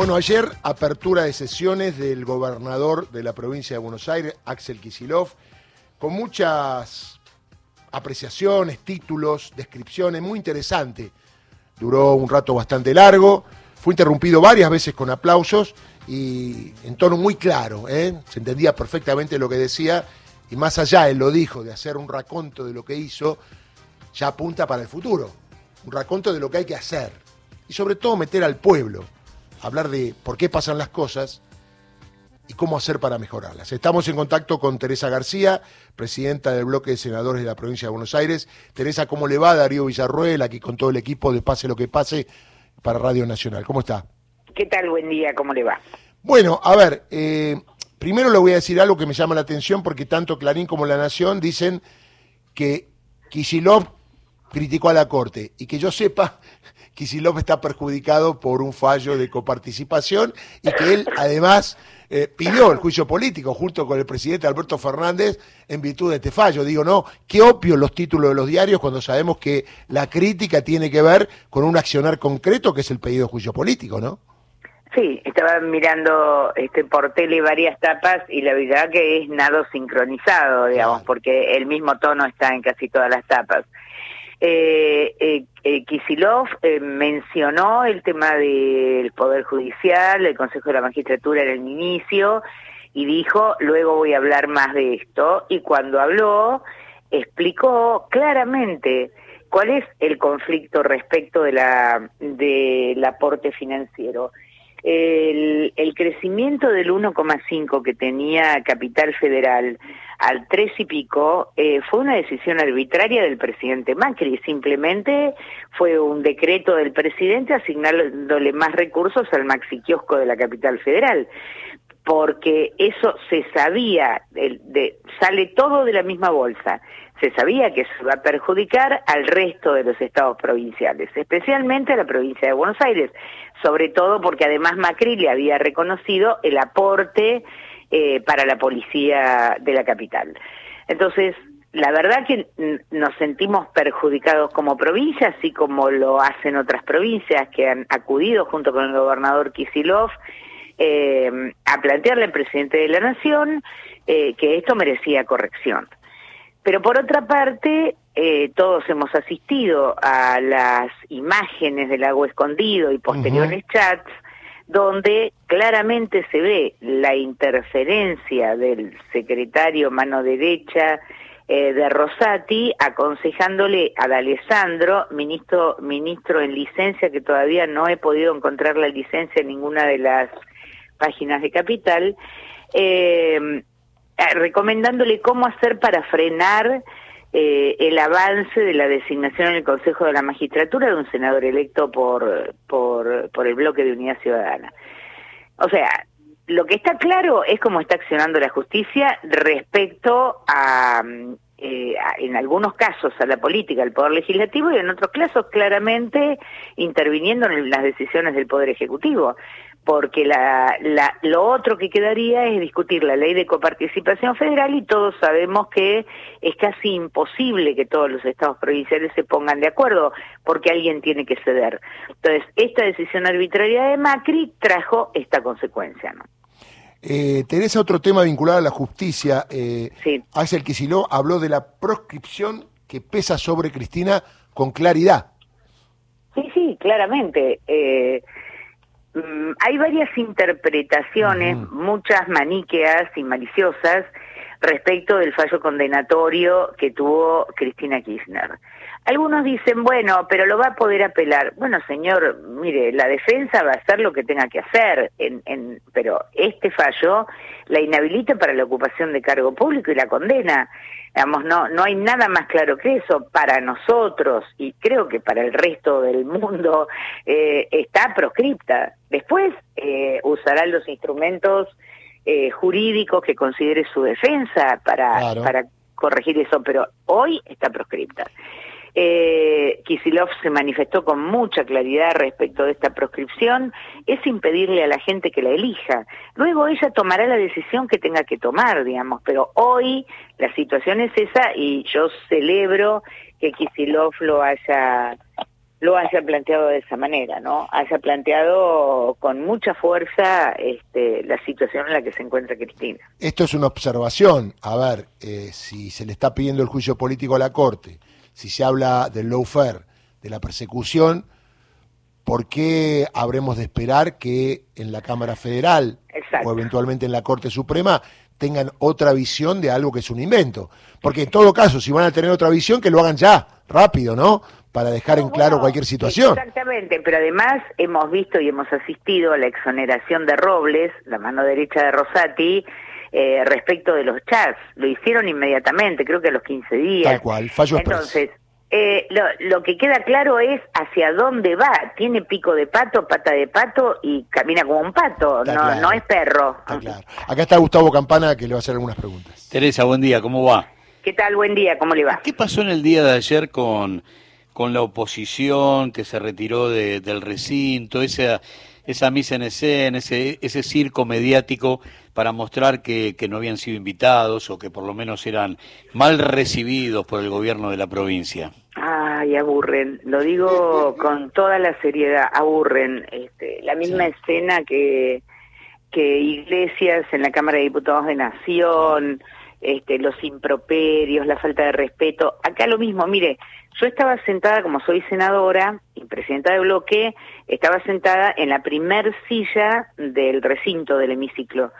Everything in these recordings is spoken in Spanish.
Bueno, ayer apertura de sesiones del gobernador de la provincia de Buenos Aires, Axel Kisilov, con muchas apreciaciones, títulos, descripciones, muy interesante. Duró un rato bastante largo, fue interrumpido varias veces con aplausos y en tono muy claro, ¿eh? se entendía perfectamente lo que decía y más allá, él lo dijo, de hacer un raconto de lo que hizo, ya apunta para el futuro, un raconto de lo que hay que hacer y sobre todo meter al pueblo, hablar de por qué pasan las cosas y cómo hacer para mejorarlas. Estamos en contacto con Teresa García, presidenta del bloque de senadores de la provincia de Buenos Aires. Teresa, ¿cómo le va? Darío Villarruel, aquí con todo el equipo de Pase lo que pase para Radio Nacional. ¿Cómo está? ¿Qué tal? Buen día, ¿cómo le va? Bueno, a ver, eh, primero le voy a decir algo que me llama la atención porque tanto Clarín como La Nación dicen que Kishilov criticó a la Corte y que yo sepa, Kisilov está perjudicado por un fallo de coparticipación y que él además eh, pidió el juicio político junto con el presidente Alberto Fernández en virtud de este fallo. Digo, no, qué opio los títulos de los diarios cuando sabemos que la crítica tiene que ver con un accionar concreto que es el pedido de juicio político, ¿no? Sí, estaba mirando este por tele varias tapas y la verdad que es nada sincronizado, digamos, porque el mismo tono está en casi todas las tapas. Eh, eh, eh, Kisilov eh, mencionó el tema del Poder Judicial, el Consejo de la Magistratura en el inicio, y dijo, luego voy a hablar más de esto, y cuando habló, explicó claramente cuál es el conflicto respecto de la del aporte financiero el, el crecimiento del 1,5 que tenía Capital Federal al 3 y pico eh, fue una decisión arbitraria del presidente Macri, simplemente fue un decreto del presidente asignándole más recursos al maxi kiosco de la Capital Federal porque eso se sabía, de, sale todo de la misma bolsa, se sabía que se va a perjudicar al resto de los estados provinciales, especialmente a la provincia de Buenos Aires, sobre todo porque además Macri le había reconocido el aporte eh, para la policía de la capital. Entonces, la verdad que nos sentimos perjudicados como provincia, así como lo hacen otras provincias que han acudido junto con el gobernador Kisilov eh, a plantearle al presidente de la Nación eh, que esto merecía corrección. Pero por otra parte, eh, todos hemos asistido a las imágenes del agua escondido y posteriores chats donde claramente se ve la interferencia del secretario mano derecha eh, de Rosati aconsejándole a D'Alessandro, ministro, ministro en licencia, que todavía no he podido encontrar la licencia en ninguna de las páginas de Capital, eh, recomendándole cómo hacer para frenar eh, el avance de la designación en el Consejo de la Magistratura de un senador electo por, por, el bloque de Unidad Ciudadana. O sea, lo que está claro es cómo está accionando la justicia respecto a, eh, en algunos casos, a la política, al Poder Legislativo y en otros casos claramente interviniendo en las decisiones del Poder Ejecutivo porque la, la, lo otro que quedaría es discutir la ley de coparticipación federal y todos sabemos que es casi imposible que todos los estados provinciales se pongan de acuerdo porque alguien tiene que ceder. Entonces, esta decisión arbitraria de Macri trajo esta consecuencia, ¿no? Eh, Teresa, otro tema vinculado a la justicia. Eh, sí. Axel Kicillof habló de la proscripción que pesa sobre Cristina con claridad. Sí, sí, claramente. Eh, Mm, hay varias interpretaciones, muchas maniqueas y maliciosas, respecto del fallo condenatorio que tuvo Cristina Kirchner. Algunos dicen, bueno, pero lo va a poder apelar. Bueno, señor, mire, la defensa va a hacer lo que tenga que hacer, en, en, pero este fallo la inhabilita para la ocupación de cargo público y la condena. Digamos, no, no hay nada más claro que eso para nosotros y creo que para el resto del mundo eh, está proscripta. Después eh, usará los instrumentos eh, jurídicos que considere su defensa para, para corregir eso, pero hoy está proscripta. Eh, Kisilov se manifestó con mucha claridad respecto de esta proscripción, es impedirle a la gente que la elija. Luego ella tomará la decisión que tenga que tomar, digamos, pero hoy la situación es esa y yo celebro que Kisilov lo haya lo haya planteado de esa manera, ¿no? Haya planteado con mucha fuerza este, la situación en la que se encuentra Cristina. Esto es una observación. A ver, eh, si se le está pidiendo el juicio político a la Corte, si se habla del lawfare, de la persecución, ¿por qué habremos de esperar que en la Cámara Federal o eventualmente en la Corte Suprema tengan otra visión de algo que es un invento? Porque en todo caso, si van a tener otra visión, que lo hagan ya, rápido, ¿no? para dejar en claro cualquier situación. Exactamente, pero además hemos visto y hemos asistido a la exoneración de Robles, la mano derecha de Rosati, eh, respecto de los chats. Lo hicieron inmediatamente, creo que a los 15 días. Tal cual, fallo Entonces, eh, lo, lo, que queda claro es hacia dónde va. Tiene pico de pato, pata de pato y camina como un pato, no, no es perro. claro. Acá está Gustavo Campana que le va a hacer algunas preguntas. Teresa, buen día, ¿cómo va? ¿Qué tal? Buen día, ¿cómo le va? ¿Qué pasó en el día de ayer con con la oposición que se retiró del recinto, esa, esa misa en escena, ese, ese circo mediático para mostrar que, que no habían sido invitados o que por lo menos eran mal recibidos por el gobierno de la provincia. Ay, aburren, lo digo con toda la seriedad, aburren. Este, la misma escena que, que Iglesias en la Cámara de Diputados de Nación, este, los improperios, la falta de respeto. Acá lo mismo, mire, yo estaba sentada, como soy senadora y presidenta de bloque, estaba sentada en la primer silla del recinto del hemiciclo,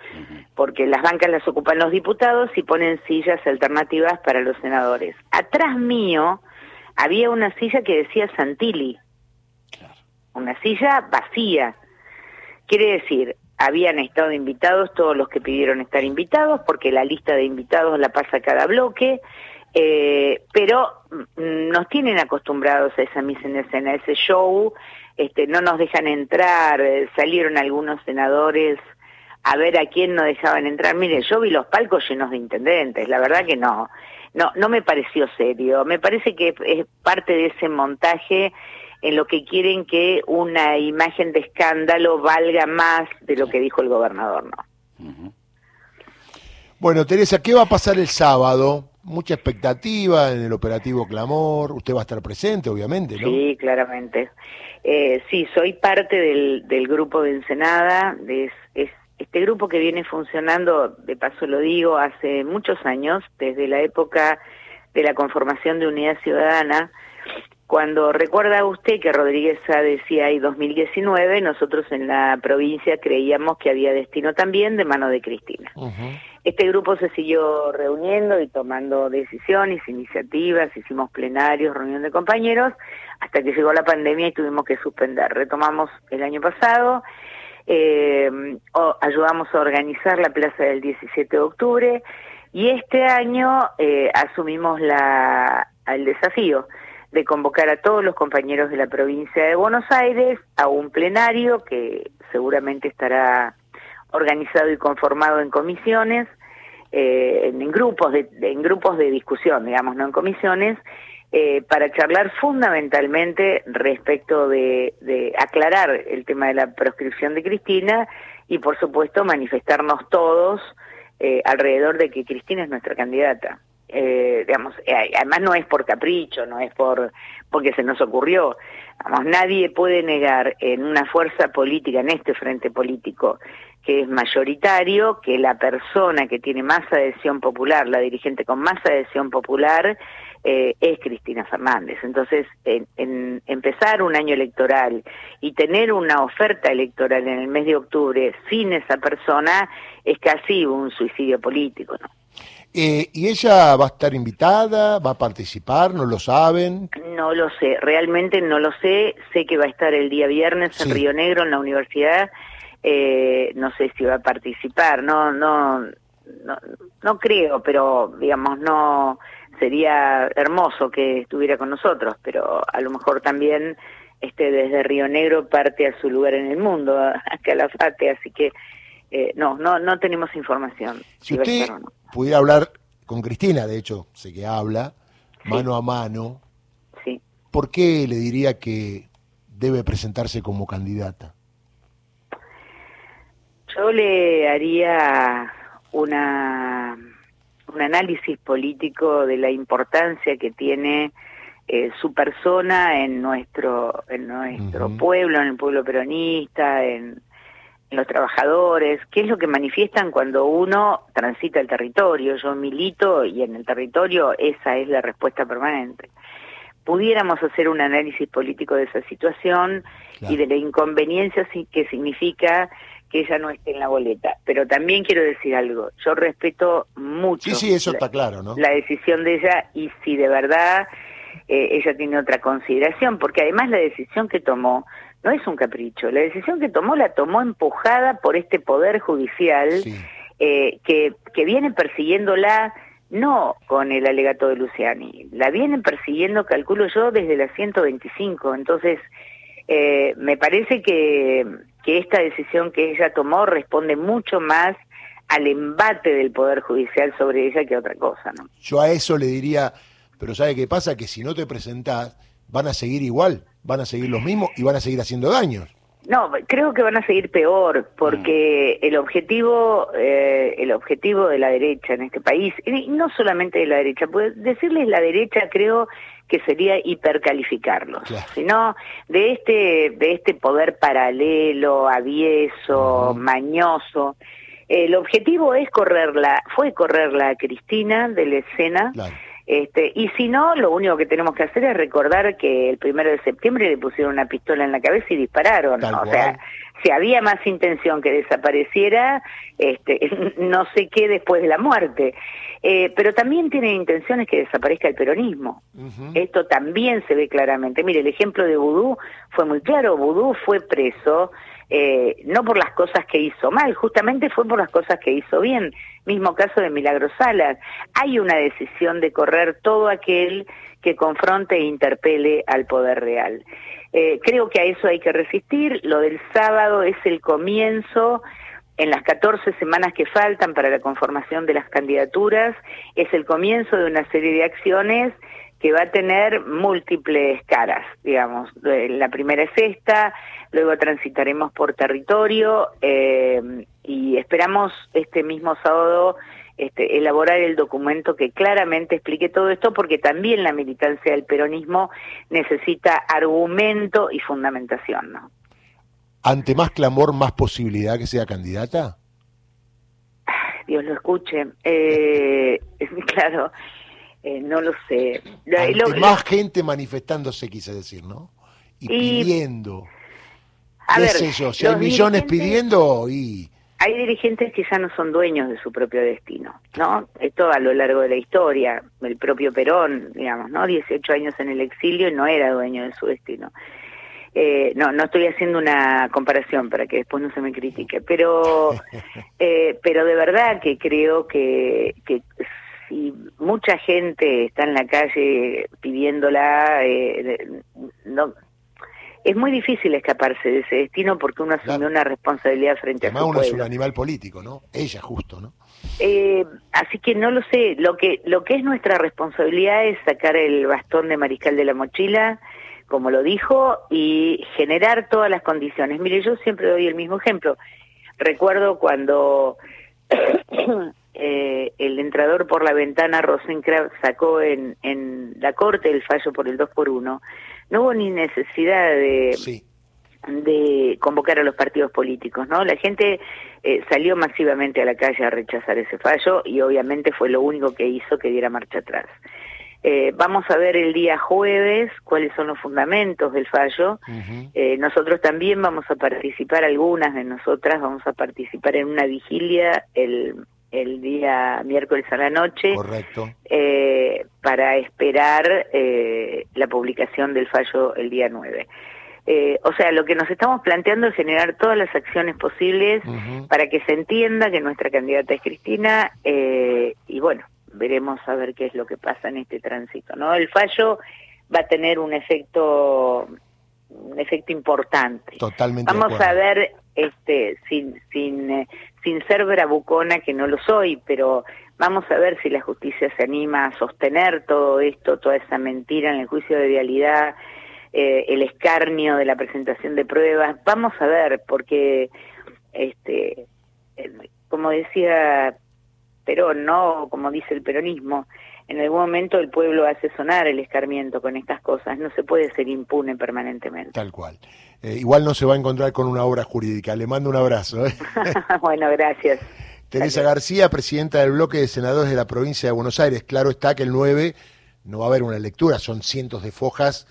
porque las bancas las ocupan los diputados y ponen sillas alternativas para los senadores. Atrás mío había una silla que decía Santilli, una silla vacía. Quiere decir, habían estado invitados todos los que pidieron estar invitados, porque la lista de invitados la pasa cada bloque, eh, pero mm, nos tienen acostumbrados a esa misa en escena, ese show, este, no nos dejan entrar, eh, salieron algunos senadores a ver a quién no dejaban entrar. Mire, yo vi los palcos llenos de intendentes, la verdad que no, no, no me pareció serio, me parece que es parte de ese montaje en lo que quieren que una imagen de escándalo valga más de lo que dijo el gobernador, ¿no? Bueno, Teresa, ¿qué va a pasar el sábado? Mucha expectativa en el operativo Clamor. Usted va a estar presente, obviamente, ¿no? Sí, claramente. Eh, sí, soy parte del, del grupo de Ensenada. De, es, este grupo que viene funcionando, de paso lo digo, hace muchos años, desde la época de la conformación de Unidad Ciudadana, cuando recuerda usted que Rodríguez decía ahí 2019, nosotros en la provincia creíamos que había destino también de mano de Cristina. Este grupo se siguió reuniendo y tomando decisiones, iniciativas, hicimos plenarios, reunión de compañeros, hasta que llegó la pandemia y tuvimos que suspender. Retomamos el año pasado, eh, ayudamos a organizar la plaza del 17 de octubre y este año eh, asumimos la, el desafío de convocar a todos los compañeros de la provincia de Buenos Aires a un plenario que seguramente estará organizado y conformado en comisiones, eh, en, grupos de, en grupos de discusión, digamos, no en comisiones, eh, para charlar fundamentalmente respecto de, aclarar el tema de la proscripción de Cristina y, por supuesto, manifestarnos todos eh, alrededor de que Cristina es nuestra candidata eh, digamos, eh, además no es por capricho, no es por porque se nos ocurrió. Vamos, nadie puede negar en una fuerza política, en este frente político, que es mayoritario, que la persona que tiene más adhesión popular, la dirigente con más adhesión popular, eh, es Cristina Fernández. Entonces, en, empezar un año electoral y tener una oferta electoral en el mes de octubre sin esa persona es casi un suicidio político, ¿no? Eh, ¿Y ella va a estar invitada? ¿Va a participar? ¿No lo saben? No lo sé, realmente no lo sé. Sé que va a estar el día viernes en Río Negro, en la universidad. Eh, no sé si va a participar, no, no, no, no creo, pero digamos, no sería hermoso que estuviera con nosotros, pero a lo mejor también este desde Río Negro parte a su lugar en el mundo, a Calafate, así que eh, no, no, no tenemos información. Si usted pudiera hablar con Cristina, de hecho, sé que habla, mano a mano, sí. ¿por qué le diría que debe presentarse como candidata? Yo le haría una un análisis político de la importancia que tiene eh, su persona en nuestro, en nuestro pueblo, en el pueblo peronista, en, los trabajadores, qué es lo que manifiestan cuando uno transita el territorio. Yo milito y en el territorio esa es la respuesta permanente. Pudiéramos hacer un análisis político de esa situación y de la inconveniencia que significa que ella no esté en la boleta. Pero también quiero decir algo, yo respeto mucho sí, eso está claro, ¿no? la decisión de ella y si de verdad eh, ella tiene otra consideración, porque además la decisión que tomó no es un capricho, la decisión que tomó la tomó empujada por este poder judicial eh, que, que viene persiguiéndola no con el alegato de Luciani, la vienen persiguiendo, calculo yo, desde la 125, entonces eh, me parece que, que esta decisión que ella tomó responde mucho más al embate del Poder Judicial sobre ella que otra cosa, ¿no? Yo a eso le diría, pero ¿sabe qué pasa? Que si no te presentás, van a seguir igual, van a seguir los mismos y van a seguir haciendo daños. No, creo que van a seguir peor, porque mm. el objetivo, eh, el objetivo de la derecha en este país, y no solamente de la derecha, pues decirles la derecha creo que sería hipercalificarlos, sino de este, de este poder paralelo, avieso, mañoso. El objetivo es correrla, fue correrla a Cristina de la escena. Este, y si no, lo único que tenemos que hacer es recordar que el primero de septiembre le pusieron una pistola en la cabeza y dispararon. o sea, si había más intención que desapareciera, este, no sé qué después de la muerte. Eh, pero también tienen intenciones que desaparezca el peronismo. Esto también se ve claramente. Mire, el ejemplo de Vudú fue muy claro. Vudú fue preso eh, no por las cosas que hizo mal, justamente fue por las cosas que hizo bien. Mismo caso de Milagro Salas. Hay una decisión de correr todo aquel que confronte e interpele al poder real. Eh, creo que a eso hay que resistir. Lo del sábado es el comienzo en las 14 semanas que faltan para la conformación de las candidaturas, es el comienzo de una serie de acciones que va a tener múltiples caras, digamos. La primera es esta, luego transitaremos por territorio eh, y esperamos este mismo sábado este, elaborar el documento que claramente explique todo esto, porque también la militancia del peronismo necesita argumento y fundamentación, ¿no? ante más clamor, más posibilidad que sea candidata? Dios lo escuche. Eh, claro, eh, no lo sé. Ante más gente manifestándose, quise decir, ¿no? Y, pidiendo. ¿Qué sé yo? Si hay millones pidiendo y... Hay dirigentes que ya no son dueños de su propio destino, ¿no? Esto a lo largo de la historia. El propio Perón, digamos, ¿no? 18 años en el exilio y no era dueño de su destino. Eh, no, no estoy haciendo una comparación para que después no se me critique, pero, eh, pero de verdad que creo que, que si mucha gente está en la calle pidiéndola, eh, no, es muy difícil escaparse de ese destino porque uno asume una responsabilidad frente a su uno es un animal político, ¿no? Ella justo, ¿no? Eh, así que no lo sé. Lo que lo que es nuestra responsabilidad es sacar el bastón de mariscal de la mochila como lo dijo, y generar todas las condiciones. Mire, yo siempre doy el mismo ejemplo. Recuerdo cuando eh, el entrador por la ventana Rosenkrantz sacó en, en la corte el fallo por el 2 por 1 no hubo ni necesidad de, de convocar a los partidos políticos, ¿no? La gente eh, salió masivamente a la calle a rechazar ese fallo y obviamente fue lo único que hizo que diera marcha atrás. Eh, vamos a ver el día jueves cuáles son los fundamentos del fallo. eh, nosotros también vamos a participar, algunas de nosotras vamos a participar en una vigilia el, el día miércoles a la noche. Correcto. Eh, para esperar eh, la publicación del fallo el día 9. Eh, o sea, lo que nos estamos planteando es generar todas las acciones posibles para que se entienda que nuestra candidata es Cristina eh, y bueno, veremos a ver qué es lo que pasa en este tránsito, ¿no? El fallo va a tener un efecto un efecto importante. Totalmente. Vamos a ver este sin sin eh, sin ser bravucona que no lo soy, pero vamos a ver si la justicia se anima a sostener todo esto, toda esa mentira en el juicio de vialidad, eh, el escarnio de la presentación de pruebas. Vamos a ver porque este como decía pero no como dice el peronismo, en algún momento el pueblo hace sonar el escarmiento con estas cosas, no se puede ser impune permanentemente. Tal cual. Eh, igual no se va a encontrar con una obra jurídica. Le mando un abrazo. ¿eh? bueno, gracias. Teresa García, presidenta del bloque de senadores de la provincia de Buenos Aires. Claro está que el 9 no va a haber una lectura, son cientos de fojas